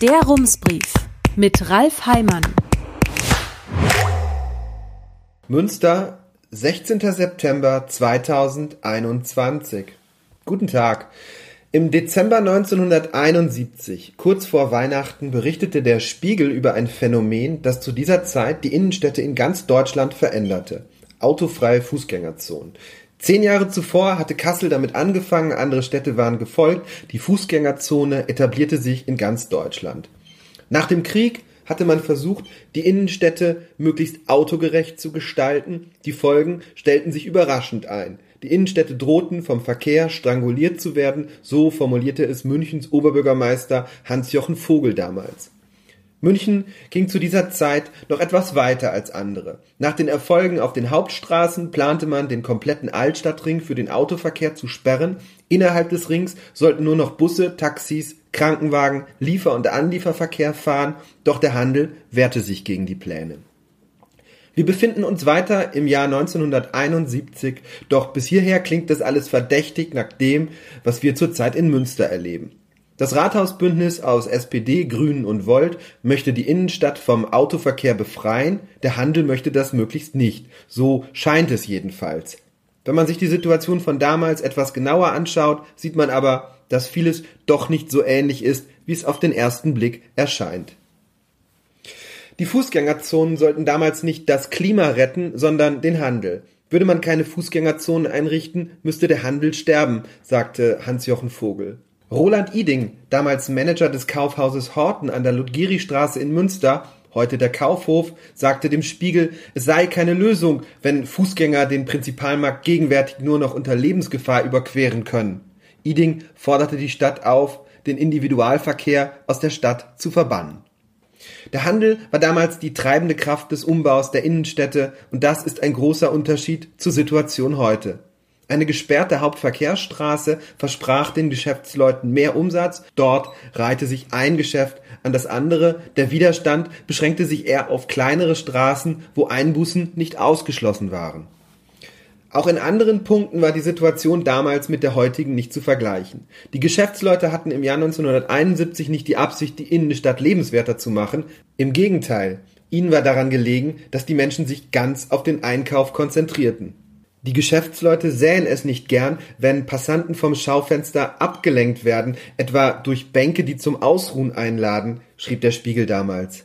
Der Rumsbrief mit Ralf Heimann. Münster, 16. September 2021. Guten Tag. Im Dezember 1971, kurz vor Weihnachten, berichtete der Spiegel über ein Phänomen, das zu dieser Zeit die Innenstädte in ganz Deutschland veränderte. Autofreie Fußgängerzonen. Zehn Jahre zuvor hatte Kassel damit angefangen, andere Städte waren gefolgt, die Fußgängerzone etablierte sich in ganz Deutschland. Nach dem Krieg hatte man versucht, die Innenstädte möglichst autogerecht zu gestalten, die Folgen stellten sich überraschend ein. Die Innenstädte drohten vom Verkehr stranguliert zu werden, so formulierte es Münchens Oberbürgermeister Hans-Jochen Vogel damals. München ging zu dieser Zeit noch etwas weiter als andere. Nach den Erfolgen auf den Hauptstraßen plante man, den kompletten Altstadtring für den Autoverkehr zu sperren. Innerhalb des Rings sollten nur noch Busse, Taxis, Krankenwagen, Liefer- und Anlieferverkehr fahren, doch der Handel wehrte sich gegen die Pläne. Wir befinden uns weiter im Jahr 1971, doch bis hierher klingt das alles verdächtig nach dem, was wir zurzeit in Münster erleben. Das Rathausbündnis aus SPD, Grünen und Volt möchte die Innenstadt vom Autoverkehr befreien, der Handel möchte das möglichst nicht. So scheint es jedenfalls. Wenn man sich die Situation von damals etwas genauer anschaut, sieht man aber, dass vieles doch nicht so ähnlich ist, wie es auf den ersten Blick erscheint. Die Fußgängerzonen sollten damals nicht das Klima retten, sondern den Handel. Würde man keine Fußgängerzonen einrichten, müsste der Handel sterben, sagte Hans-Jochen Vogel. Roland Iding, damals Manager des Kaufhauses Horten an der Ludgeri-Straße in Münster, heute der Kaufhof, sagte dem Spiegel, es sei keine Lösung, wenn Fußgänger den Prinzipalmarkt gegenwärtig nur noch unter Lebensgefahr überqueren können. Iding forderte die Stadt auf, den Individualverkehr aus der Stadt zu verbannen. Der Handel war damals die treibende Kraft des Umbaus der Innenstädte und das ist ein großer Unterschied zur Situation heute. Eine gesperrte Hauptverkehrsstraße versprach den Geschäftsleuten mehr Umsatz, dort reihte sich ein Geschäft an das andere, der Widerstand beschränkte sich eher auf kleinere Straßen, wo Einbußen nicht ausgeschlossen waren. Auch in anderen Punkten war die Situation damals mit der heutigen nicht zu vergleichen. Die Geschäftsleute hatten im Jahr 1971 nicht die Absicht, die Innenstadt lebenswerter zu machen. Im Gegenteil, ihnen war daran gelegen, dass die Menschen sich ganz auf den Einkauf konzentrierten. Die Geschäftsleute sähen es nicht gern, wenn Passanten vom Schaufenster abgelenkt werden, etwa durch Bänke, die zum Ausruhen einladen, schrieb der Spiegel damals.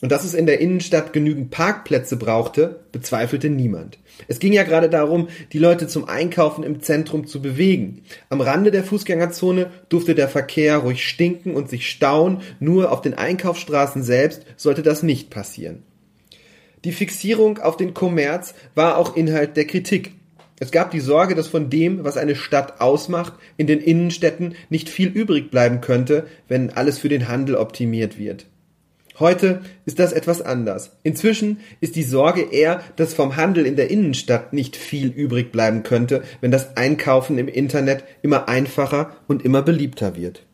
Und dass es in der Innenstadt genügend Parkplätze brauchte, bezweifelte niemand. Es ging ja gerade darum, die Leute zum Einkaufen im Zentrum zu bewegen. Am Rande der Fußgängerzone durfte der Verkehr ruhig stinken und sich stauen, nur auf den Einkaufsstraßen selbst sollte das nicht passieren. Die Fixierung auf den Kommerz war auch Inhalt der Kritik. Es gab die Sorge, dass von dem, was eine Stadt ausmacht, in den Innenstädten nicht viel übrig bleiben könnte, wenn alles für den Handel optimiert wird. Heute ist das etwas anders. Inzwischen ist die Sorge eher, dass vom Handel in der Innenstadt nicht viel übrig bleiben könnte, wenn das Einkaufen im Internet immer einfacher und immer beliebter wird.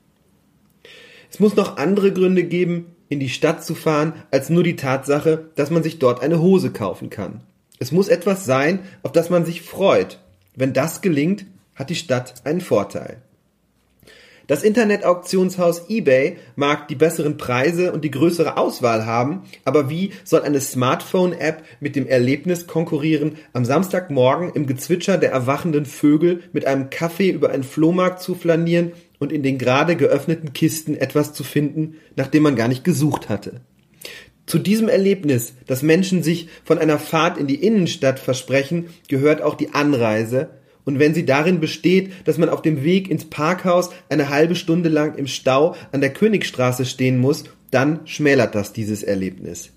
Es muss noch andere Gründe geben, in die Stadt zu fahren, als nur die Tatsache, dass man sich dort eine Hose kaufen kann. Es muss etwas sein, auf das man sich freut. Wenn das gelingt, hat die Stadt einen Vorteil. Das Internetauktionshaus eBay mag die besseren Preise und die größere Auswahl haben, aber wie soll eine Smartphone-App mit dem Erlebnis konkurrieren, am Samstagmorgen im Gezwitscher der erwachenden Vögel mit einem Kaffee über einen Flohmarkt zu flanieren und in den gerade geöffneten Kisten etwas zu finden, nach dem man gar nicht gesucht hatte. Zu diesem Erlebnis, das Menschen sich von einer Fahrt in die Innenstadt versprechen, gehört auch die Anreise, und wenn sie darin besteht, dass man auf dem Weg ins Parkhaus eine halbe Stunde lang im Stau an der Königstraße stehen muss, dann schmälert das dieses Erlebnis.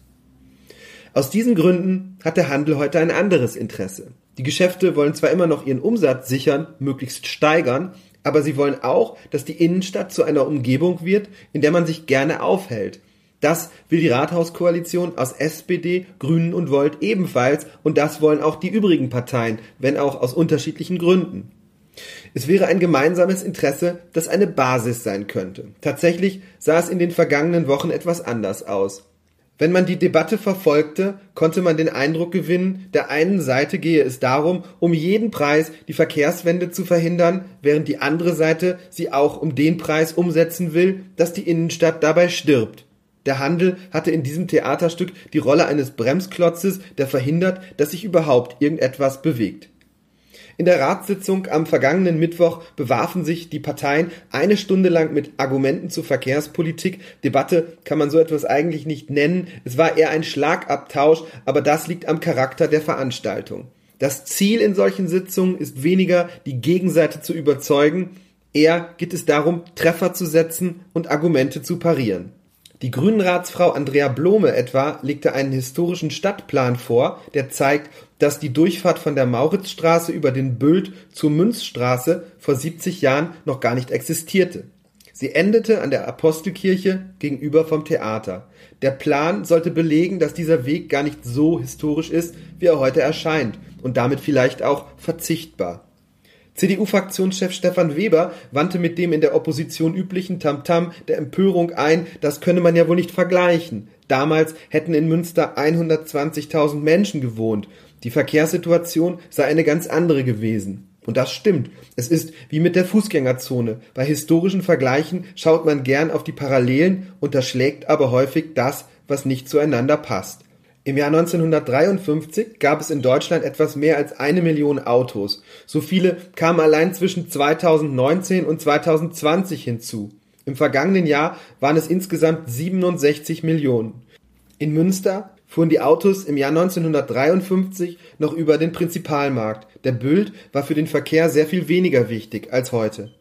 Aus diesen Gründen hat der Handel heute ein anderes Interesse. Die Geschäfte wollen zwar immer noch ihren Umsatz sichern, möglichst steigern, aber sie wollen auch, dass die Innenstadt zu einer Umgebung wird, in der man sich gerne aufhält. Das will die Rathauskoalition aus SPD, Grünen und Volt ebenfalls und das wollen auch die übrigen Parteien, wenn auch aus unterschiedlichen Gründen. Es wäre ein gemeinsames Interesse, das eine Basis sein könnte. Tatsächlich sah es in den vergangenen Wochen etwas anders aus. Wenn man die Debatte verfolgte, konnte man den Eindruck gewinnen, der einen Seite gehe es darum, um jeden Preis die Verkehrswende zu verhindern, während die andere Seite sie auch um den Preis umsetzen will, dass die Innenstadt dabei stirbt. Der Handel hatte in diesem Theaterstück die Rolle eines Bremsklotzes, der verhindert, dass sich überhaupt irgendetwas bewegt. In der Ratssitzung am vergangenen Mittwoch bewarfen sich die Parteien eine Stunde lang mit Argumenten zur Verkehrspolitik. Debatte kann man so etwas eigentlich nicht nennen. Es war eher ein Schlagabtausch, aber das liegt am Charakter der Veranstaltung. Das Ziel in solchen Sitzungen ist weniger, die Gegenseite zu überzeugen, eher geht es darum, Treffer zu setzen und Argumente zu parieren. Die Grünenratsfrau Andrea Blome etwa legte einen historischen Stadtplan vor, der zeigt, dass die Durchfahrt von der Mauritzstraße über den Bült zur Münzstraße vor 70 Jahren noch gar nicht existierte. Sie endete an der Apostelkirche gegenüber vom Theater. Der Plan sollte belegen, dass dieser Weg gar nicht so historisch ist, wie er heute erscheint und damit vielleicht auch verzichtbar. CDU-Fraktionschef Stefan Weber wandte mit dem in der Opposition üblichen Tamtam der Empörung ein, das könne man ja wohl nicht vergleichen. Damals hätten in Münster 120.000 Menschen gewohnt. Die Verkehrssituation sei eine ganz andere gewesen. Und das stimmt. Es ist wie mit der Fußgängerzone. Bei historischen Vergleichen schaut man gern auf die Parallelen, unterschlägt aber häufig das, was nicht zueinander passt. Im Jahr 1953 gab es in Deutschland etwas mehr als eine Million Autos. So viele kamen allein zwischen 2019 und 2020 hinzu. Im vergangenen Jahr waren es insgesamt 67 Millionen. In Münster fuhren die Autos im Jahr 1953 noch über den Prinzipalmarkt. Der Bild war für den Verkehr sehr viel weniger wichtig als heute.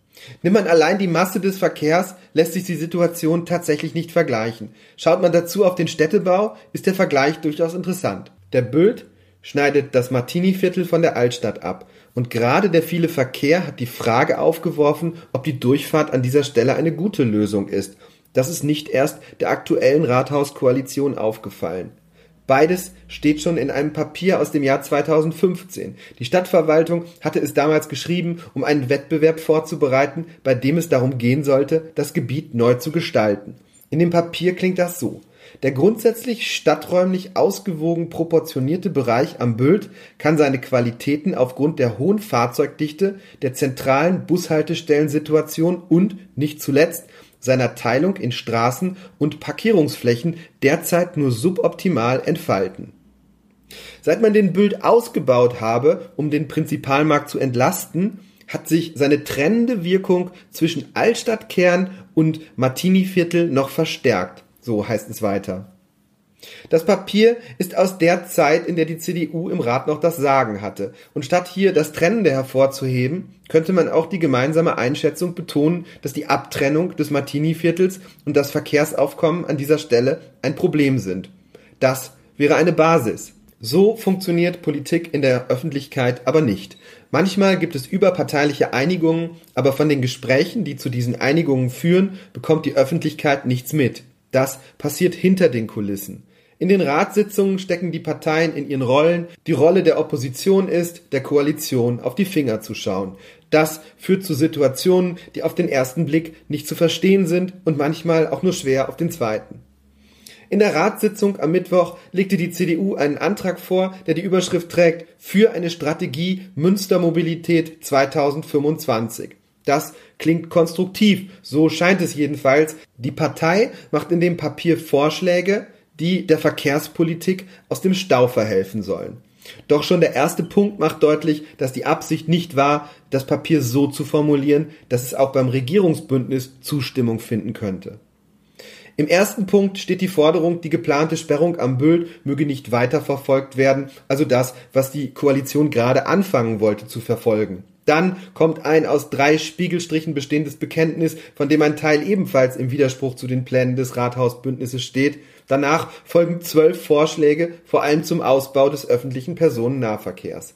Nimmt man allein die Masse des Verkehrs, lässt sich die Situation tatsächlich nicht vergleichen. Schaut man dazu auf den Städtebau, ist der Vergleich durchaus interessant. Der Bild schneidet das Martini-Viertel von der Altstadt ab. Und gerade der viele Verkehr hat die Frage aufgeworfen, ob die Durchfahrt an dieser Stelle eine gute Lösung ist. Das ist nicht erst der aktuellen Rathauskoalition aufgefallen. Beides steht schon in einem Papier aus dem Jahr 2015. Die Stadtverwaltung hatte es damals geschrieben, um einen Wettbewerb vorzubereiten, bei dem es darum gehen sollte, das Gebiet neu zu gestalten. In dem Papier klingt das so. Der grundsätzlich stadträumlich ausgewogen proportionierte Bereich am Bült kann seine Qualitäten aufgrund der hohen Fahrzeugdichte, der zentralen Bushaltestellensituation und, nicht zuletzt, seiner Teilung in Straßen und Parkierungsflächen derzeit nur suboptimal entfalten. Seit man den Bild ausgebaut habe, um den Prinzipalmarkt zu entlasten, hat sich seine trennende Wirkung zwischen Altstadtkern und Martiniviertel noch verstärkt, so heißt es weiter. Das Papier ist aus der Zeit, in der die CDU im Rat noch das Sagen hatte. Und statt hier das Trennende hervorzuheben, könnte man auch die gemeinsame Einschätzung betonen, dass die Abtrennung des Martini-Viertels und das Verkehrsaufkommen an dieser Stelle ein Problem sind. Das wäre eine Basis. So funktioniert Politik in der Öffentlichkeit aber nicht. Manchmal gibt es überparteiliche Einigungen, aber von den Gesprächen, die zu diesen Einigungen führen, bekommt die Öffentlichkeit nichts mit. Das passiert hinter den Kulissen. In den Ratssitzungen stecken die Parteien in ihren Rollen. Die Rolle der Opposition ist, der Koalition auf die Finger zu schauen. Das führt zu Situationen, die auf den ersten Blick nicht zu verstehen sind und manchmal auch nur schwer auf den zweiten. In der Ratssitzung am Mittwoch legte die CDU einen Antrag vor, der die Überschrift trägt für eine Strategie Münstermobilität 2025. Das klingt konstruktiv, so scheint es jedenfalls. Die Partei macht in dem Papier Vorschläge, die der Verkehrspolitik aus dem Stau verhelfen sollen. Doch schon der erste Punkt macht deutlich, dass die Absicht nicht war, das Papier so zu formulieren, dass es auch beim Regierungsbündnis Zustimmung finden könnte. Im ersten Punkt steht die Forderung, die geplante Sperrung am Böld möge nicht weiter verfolgt werden, also das, was die Koalition gerade anfangen wollte zu verfolgen. Dann kommt ein aus drei Spiegelstrichen bestehendes Bekenntnis, von dem ein Teil ebenfalls im Widerspruch zu den Plänen des Rathausbündnisses steht. Danach folgen zwölf Vorschläge, vor allem zum Ausbau des öffentlichen Personennahverkehrs.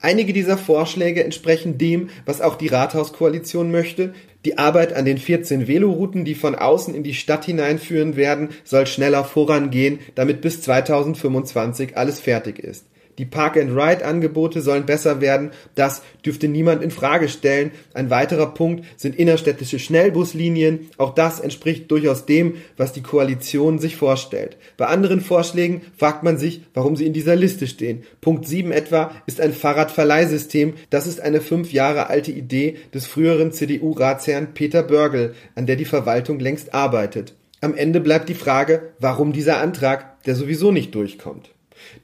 Einige dieser Vorschläge entsprechen dem, was auch die Rathauskoalition möchte. Die Arbeit an den 14 Velorouten, die von außen in die Stadt hineinführen werden, soll schneller vorangehen, damit bis 2025 alles fertig ist. Die Park-and-Ride-Angebote sollen besser werden. Das dürfte niemand in Frage stellen. Ein weiterer Punkt sind innerstädtische Schnellbuslinien. Auch das entspricht durchaus dem, was die Koalition sich vorstellt. Bei anderen Vorschlägen fragt man sich, warum sie in dieser Liste stehen. Punkt 7 etwa ist ein Fahrradverleihsystem. Das ist eine fünf Jahre alte Idee des früheren CDU-Ratsherrn Peter Börgel, an der die Verwaltung längst arbeitet. Am Ende bleibt die Frage, warum dieser Antrag, der sowieso nicht durchkommt.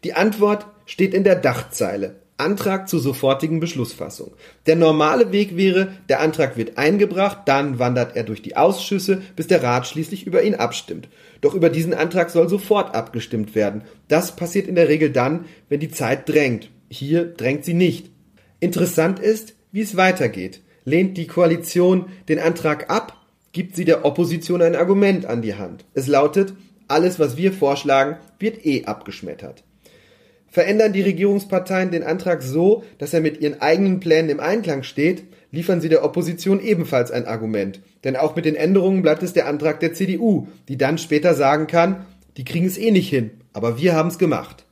Die Antwort steht in der Dachzeile. Antrag zur sofortigen Beschlussfassung. Der normale Weg wäre, der Antrag wird eingebracht, dann wandert er durch die Ausschüsse, bis der Rat schließlich über ihn abstimmt. Doch über diesen Antrag soll sofort abgestimmt werden. Das passiert in der Regel dann, wenn die Zeit drängt. Hier drängt sie nicht. Interessant ist, wie es weitergeht. Lehnt die Koalition den Antrag ab, gibt sie der Opposition ein Argument an die Hand. Es lautet, alles, was wir vorschlagen, wird eh abgeschmettert. Verändern die Regierungsparteien den Antrag so, dass er mit ihren eigenen Plänen im Einklang steht, liefern sie der Opposition ebenfalls ein Argument. Denn auch mit den Änderungen bleibt es der Antrag der CDU, die dann später sagen kann, die kriegen es eh nicht hin, aber wir haben es gemacht.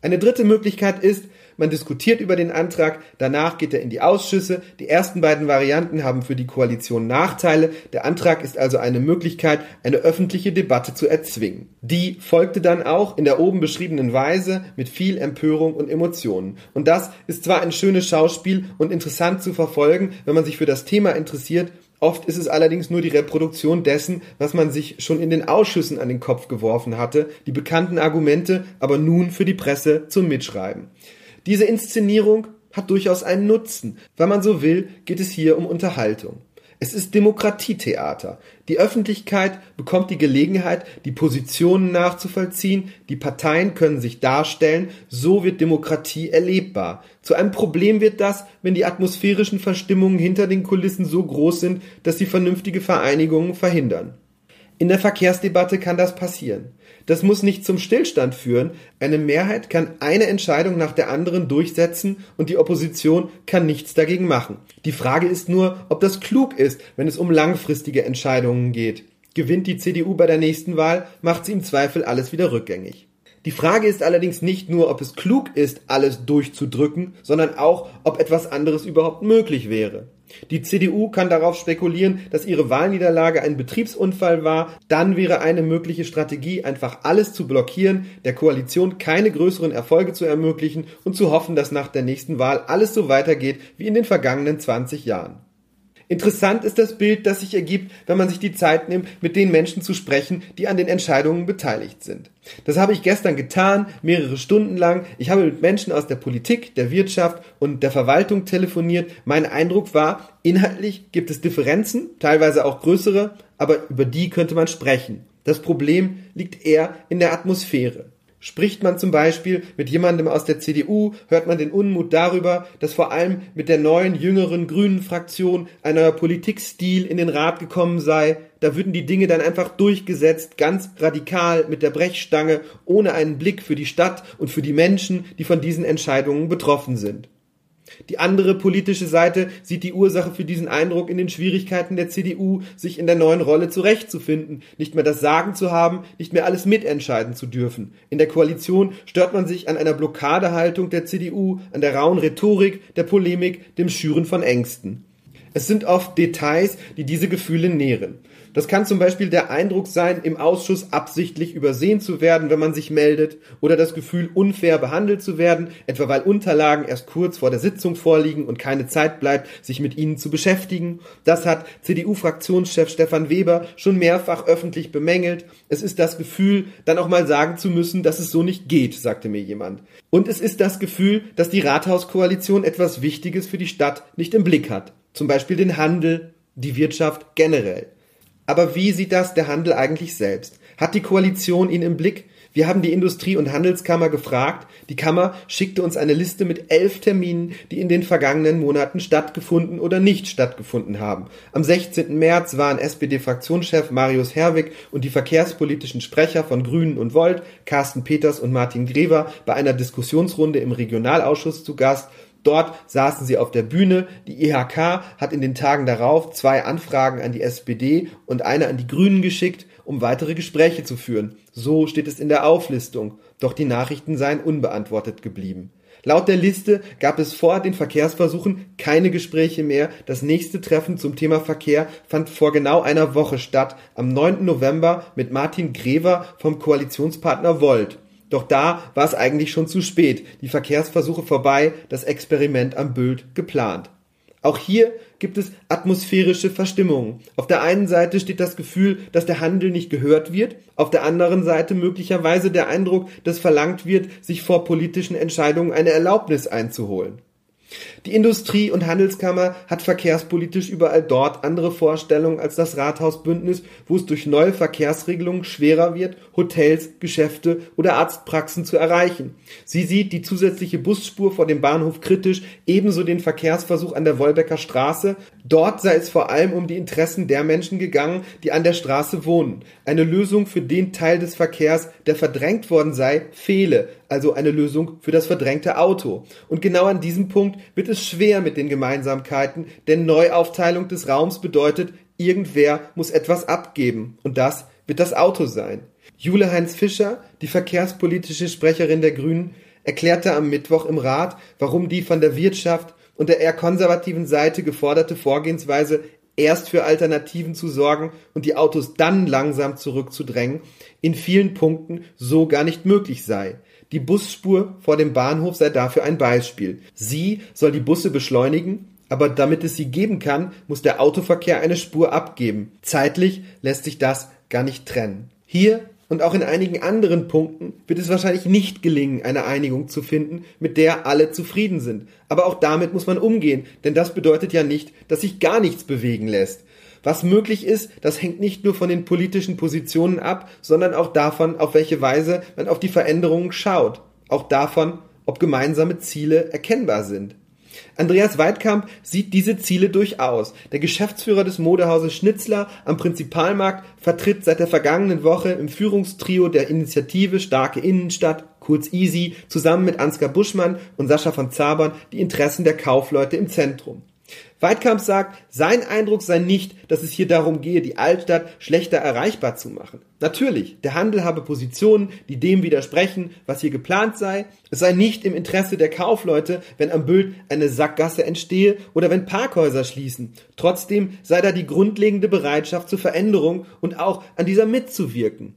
Eine dritte Möglichkeit ist, man diskutiert über den Antrag, danach geht er in die Ausschüsse. Die ersten beiden Varianten haben für die Koalition Nachteile. Der Antrag ist also eine Möglichkeit, eine öffentliche Debatte zu erzwingen. Die folgte dann auch in der oben beschriebenen Weise mit viel Empörung und Emotionen. Und das ist zwar ein schönes Schauspiel und interessant zu verfolgen, wenn man sich für das Thema interessiert, Oft ist es allerdings nur die Reproduktion dessen, was man sich schon in den Ausschüssen an den Kopf geworfen hatte, die bekannten Argumente aber nun für die Presse zum Mitschreiben. Diese Inszenierung hat durchaus einen Nutzen. Wenn man so will, geht es hier um Unterhaltung. Es ist Demokratietheater. Die Öffentlichkeit bekommt die Gelegenheit, die Positionen nachzuvollziehen, die Parteien können sich darstellen, so wird Demokratie erlebbar. Zu einem Problem wird das, wenn die atmosphärischen Verstimmungen hinter den Kulissen so groß sind, dass sie vernünftige Vereinigungen verhindern. In der Verkehrsdebatte kann das passieren. Das muss nicht zum Stillstand führen. Eine Mehrheit kann eine Entscheidung nach der anderen durchsetzen und die Opposition kann nichts dagegen machen. Die Frage ist nur, ob das klug ist, wenn es um langfristige Entscheidungen geht. Gewinnt die CDU bei der nächsten Wahl, macht sie im Zweifel alles wieder rückgängig. Die Frage ist allerdings nicht nur, ob es klug ist, alles durchzudrücken, sondern auch, ob etwas anderes überhaupt möglich wäre. Die CDU kann darauf spekulieren, dass ihre Wahlniederlage ein Betriebsunfall war. Dann wäre eine mögliche Strategie, einfach alles zu blockieren, der Koalition keine größeren Erfolge zu ermöglichen und zu hoffen, dass nach der nächsten Wahl alles so weitergeht wie in den vergangenen 20 Jahren. Interessant ist das Bild, das sich ergibt, wenn man sich die Zeit nimmt, mit den Menschen zu sprechen, die an den Entscheidungen beteiligt sind. Das habe ich gestern getan, mehrere Stunden lang. Ich habe mit Menschen aus der Politik, der Wirtschaft und der Verwaltung telefoniert. Mein Eindruck war, inhaltlich gibt es Differenzen, teilweise auch größere, aber über die könnte man sprechen. Das Problem liegt eher in der Atmosphäre. Spricht man zum Beispiel mit jemandem aus der CDU, hört man den Unmut darüber, dass vor allem mit der neuen, jüngeren grünen Fraktion ein neuer Politikstil in den Rat gekommen sei. Da würden die Dinge dann einfach durchgesetzt, ganz radikal mit der Brechstange, ohne einen Blick für die Stadt und für die Menschen, die von diesen Entscheidungen betroffen sind. Die andere politische Seite sieht die Ursache für diesen Eindruck in den Schwierigkeiten der CDU, sich in der neuen Rolle zurechtzufinden, nicht mehr das Sagen zu haben, nicht mehr alles mitentscheiden zu dürfen. In der Koalition stört man sich an einer Blockadehaltung der CDU, an der rauen Rhetorik, der Polemik, dem Schüren von Ängsten. Es sind oft Details, die diese Gefühle nähren. Das kann zum Beispiel der Eindruck sein, im Ausschuss absichtlich übersehen zu werden, wenn man sich meldet, oder das Gefühl, unfair behandelt zu werden, etwa weil Unterlagen erst kurz vor der Sitzung vorliegen und keine Zeit bleibt, sich mit ihnen zu beschäftigen. Das hat CDU-Fraktionschef Stefan Weber schon mehrfach öffentlich bemängelt. Es ist das Gefühl, dann auch mal sagen zu müssen, dass es so nicht geht, sagte mir jemand. Und es ist das Gefühl, dass die Rathauskoalition etwas Wichtiges für die Stadt nicht im Blick hat. Zum Beispiel den Handel, die Wirtschaft generell. Aber wie sieht das der Handel eigentlich selbst? Hat die Koalition ihn im Blick? Wir haben die Industrie- und Handelskammer gefragt. Die Kammer schickte uns eine Liste mit elf Terminen, die in den vergangenen Monaten stattgefunden oder nicht stattgefunden haben. Am 16. März waren SPD-Fraktionschef Marius Herwig und die verkehrspolitischen Sprecher von Grünen und Volt, Carsten Peters und Martin Grever, bei einer Diskussionsrunde im Regionalausschuss zu Gast Dort saßen sie auf der Bühne. Die IHK hat in den Tagen darauf zwei Anfragen an die SPD und eine an die Grünen geschickt, um weitere Gespräche zu führen. So steht es in der Auflistung. Doch die Nachrichten seien unbeantwortet geblieben. Laut der Liste gab es vor den Verkehrsversuchen keine Gespräche mehr. Das nächste Treffen zum Thema Verkehr fand vor genau einer Woche statt, am 9. November mit Martin Grever vom Koalitionspartner Volt. Doch da war es eigentlich schon zu spät. Die Verkehrsversuche vorbei, das Experiment am Bild geplant. Auch hier gibt es atmosphärische Verstimmungen. Auf der einen Seite steht das Gefühl, dass der Handel nicht gehört wird, auf der anderen Seite möglicherweise der Eindruck, dass verlangt wird, sich vor politischen Entscheidungen eine Erlaubnis einzuholen. Die Industrie- und Handelskammer hat verkehrspolitisch überall dort andere Vorstellungen als das Rathausbündnis, wo es durch neue Verkehrsregelungen schwerer wird, Hotels, Geschäfte oder Arztpraxen zu erreichen. Sie sieht die zusätzliche Busspur vor dem Bahnhof kritisch, ebenso den Verkehrsversuch an der Wolbecker Straße. Dort sei es vor allem um die Interessen der Menschen gegangen, die an der Straße wohnen. Eine Lösung für den Teil des Verkehrs, der verdrängt worden sei, fehle, also eine Lösung für das verdrängte Auto. Und genau an diesem Punkt wird es schwer mit den Gemeinsamkeiten, denn Neuaufteilung des Raums bedeutet, irgendwer muss etwas abgeben. Und das wird das Auto sein. Jule Heinz Fischer, die verkehrspolitische Sprecherin der Grünen, erklärte am Mittwoch im Rat, warum die von der Wirtschaft und der eher konservativen Seite geforderte Vorgehensweise erst für Alternativen zu sorgen und die Autos dann langsam zurückzudrängen, in vielen Punkten so gar nicht möglich sei. Die Busspur vor dem Bahnhof sei dafür ein Beispiel. Sie soll die Busse beschleunigen, aber damit es sie geben kann, muss der Autoverkehr eine Spur abgeben. Zeitlich lässt sich das gar nicht trennen. Hier und auch in einigen anderen Punkten wird es wahrscheinlich nicht gelingen, eine Einigung zu finden, mit der alle zufrieden sind. Aber auch damit muss man umgehen, denn das bedeutet ja nicht, dass sich gar nichts bewegen lässt. Was möglich ist, das hängt nicht nur von den politischen Positionen ab, sondern auch davon, auf welche Weise man auf die Veränderungen schaut. Auch davon, ob gemeinsame Ziele erkennbar sind. Andreas Weidkamp sieht diese Ziele durchaus. Der Geschäftsführer des Modehauses Schnitzler am Prinzipalmarkt vertritt seit der vergangenen Woche im Führungstrio der Initiative Starke Innenstadt, kurz Easy, zusammen mit Ansgar Buschmann und Sascha von Zabern die Interessen der Kaufleute im Zentrum. Weidkamp sagt, sein Eindruck sei nicht, dass es hier darum gehe, die Altstadt schlechter erreichbar zu machen. Natürlich, der Handel habe Positionen, die dem widersprechen, was hier geplant sei. Es sei nicht im Interesse der Kaufleute, wenn am Bild eine Sackgasse entstehe oder wenn Parkhäuser schließen. Trotzdem sei da die grundlegende Bereitschaft zur Veränderung und auch an dieser mitzuwirken.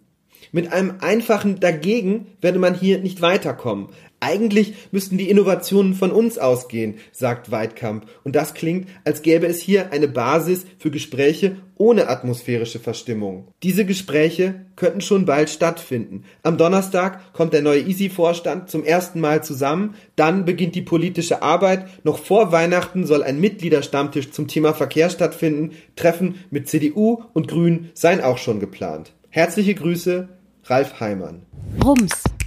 Mit einem einfachen Dagegen werde man hier nicht weiterkommen. Eigentlich müssten die Innovationen von uns ausgehen, sagt Weidkamp. Und das klingt, als gäbe es hier eine Basis für Gespräche ohne atmosphärische Verstimmung. Diese Gespräche könnten schon bald stattfinden. Am Donnerstag kommt der neue Easy-Vorstand zum ersten Mal zusammen. Dann beginnt die politische Arbeit. Noch vor Weihnachten soll ein Mitgliederstammtisch zum Thema Verkehr stattfinden. Treffen mit CDU und Grün seien auch schon geplant. Herzliche Grüße, Ralf Heimann. Rums.